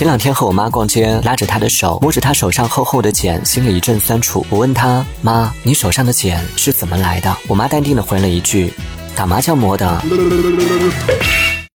前两天和我妈逛街拉着她的手摸着她手上厚厚的茧心里一阵酸楚。我问她妈你手上的茧是怎么来的？我妈淡定的回了一句打麻将磨的。